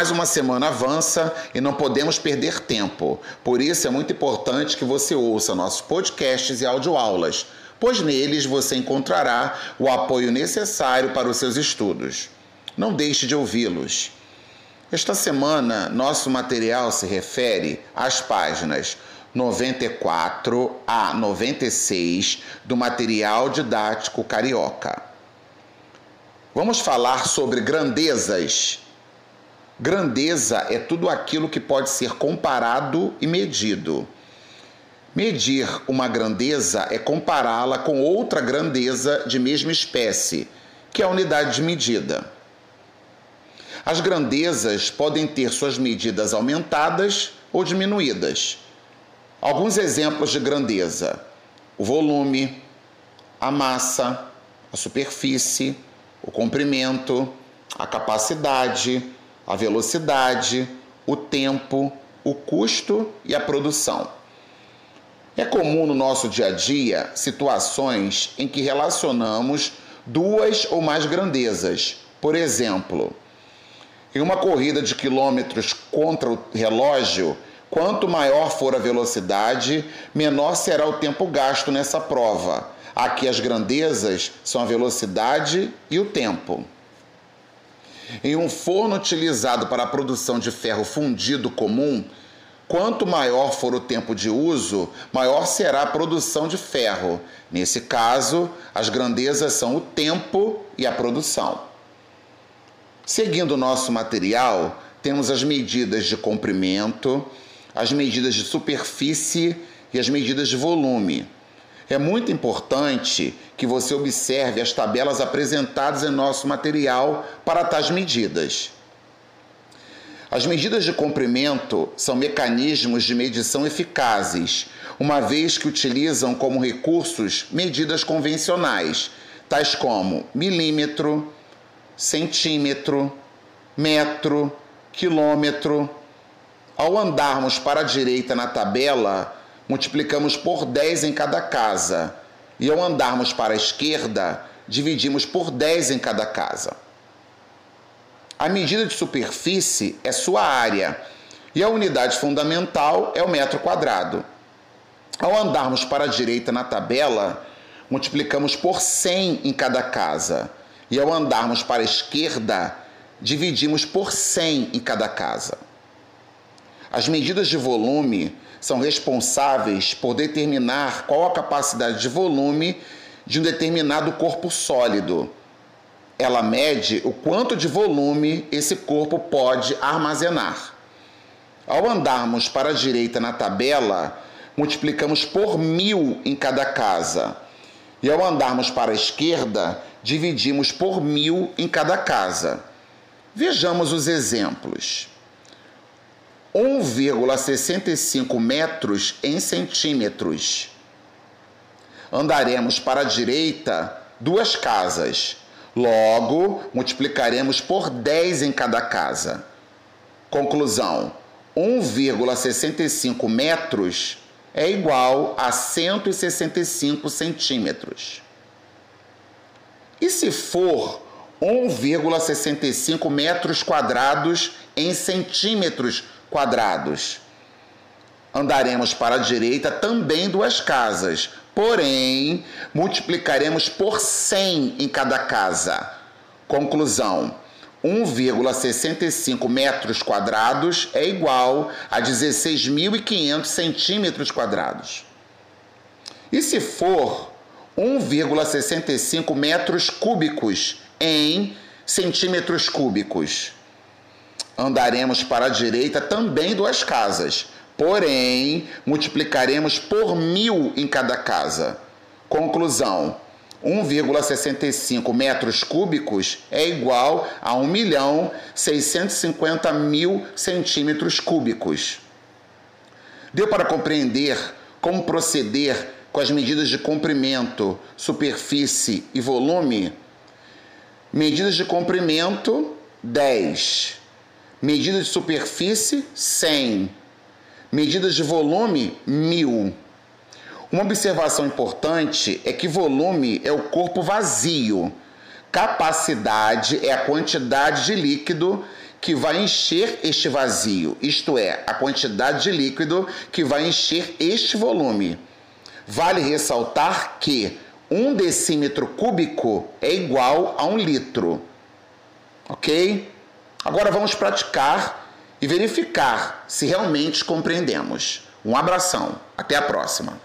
Mais uma semana avança e não podemos perder tempo. Por isso é muito importante que você ouça nossos podcasts e audioaulas, pois neles você encontrará o apoio necessário para os seus estudos. Não deixe de ouvi-los. Esta semana, nosso material se refere às páginas 94 a 96 do material didático carioca. Vamos falar sobre grandezas. Grandeza é tudo aquilo que pode ser comparado e medido. Medir uma grandeza é compará-la com outra grandeza de mesma espécie, que é a unidade de medida. As grandezas podem ter suas medidas aumentadas ou diminuídas. Alguns exemplos de grandeza: o volume, a massa, a superfície, o comprimento, a capacidade, a velocidade, o tempo, o custo e a produção. É comum no nosso dia a dia situações em que relacionamos duas ou mais grandezas. Por exemplo, em uma corrida de quilômetros contra o relógio, quanto maior for a velocidade, menor será o tempo gasto nessa prova Aqui as grandezas são a velocidade e o tempo. Em um forno utilizado para a produção de ferro fundido comum, quanto maior for o tempo de uso, maior será a produção de ferro. Nesse caso, as grandezas são o tempo e a produção. Seguindo o nosso material, temos as medidas de comprimento, as medidas de superfície e as medidas de volume. É muito importante que você observe as tabelas apresentadas em nosso material para tais medidas. As medidas de comprimento são mecanismos de medição eficazes, uma vez que utilizam como recursos medidas convencionais, tais como milímetro, centímetro, metro, quilômetro. Ao andarmos para a direita na tabela, multiplicamos por 10 em cada casa. E ao andarmos para a esquerda, dividimos por 10 em cada casa. A medida de superfície é sua área e a unidade fundamental é o metro quadrado. Ao andarmos para a direita na tabela, multiplicamos por 100 em cada casa. E ao andarmos para a esquerda, dividimos por 100 em cada casa. As medidas de volume são responsáveis por determinar qual a capacidade de volume de um determinado corpo sólido. Ela mede o quanto de volume esse corpo pode armazenar. Ao andarmos para a direita na tabela, multiplicamos por mil em cada casa. E ao andarmos para a esquerda, dividimos por mil em cada casa. Vejamos os exemplos. 1,65 metros em centímetros. Andaremos para a direita duas casas. Logo, multiplicaremos por 10 em cada casa. Conclusão: 1,65 metros é igual a 165 centímetros. E se for 1,65 metros quadrados em centímetros quadrados. Andaremos para a direita também duas casas, porém multiplicaremos por 100 em cada casa. Conclusão: 1,65 metros quadrados é igual a 16.500 centímetros quadrados. E se for 1,65 metros cúbicos em centímetros cúbicos? Andaremos para a direita também duas casas, porém multiplicaremos por mil em cada casa. Conclusão: 1,65 metros cúbicos é igual a 1 milhão 650 mil centímetros cúbicos. Deu para compreender como proceder com as medidas de comprimento, superfície e volume? Medidas de comprimento 10 Medida de superfície, 100. Medidas de volume, 1000. Uma observação importante é que volume é o corpo vazio. Capacidade é a quantidade de líquido que vai encher este vazio, isto é, a quantidade de líquido que vai encher este volume. Vale ressaltar que um decímetro cúbico é igual a um litro, ok? Agora vamos praticar e verificar se realmente compreendemos. Um abração, até a próxima!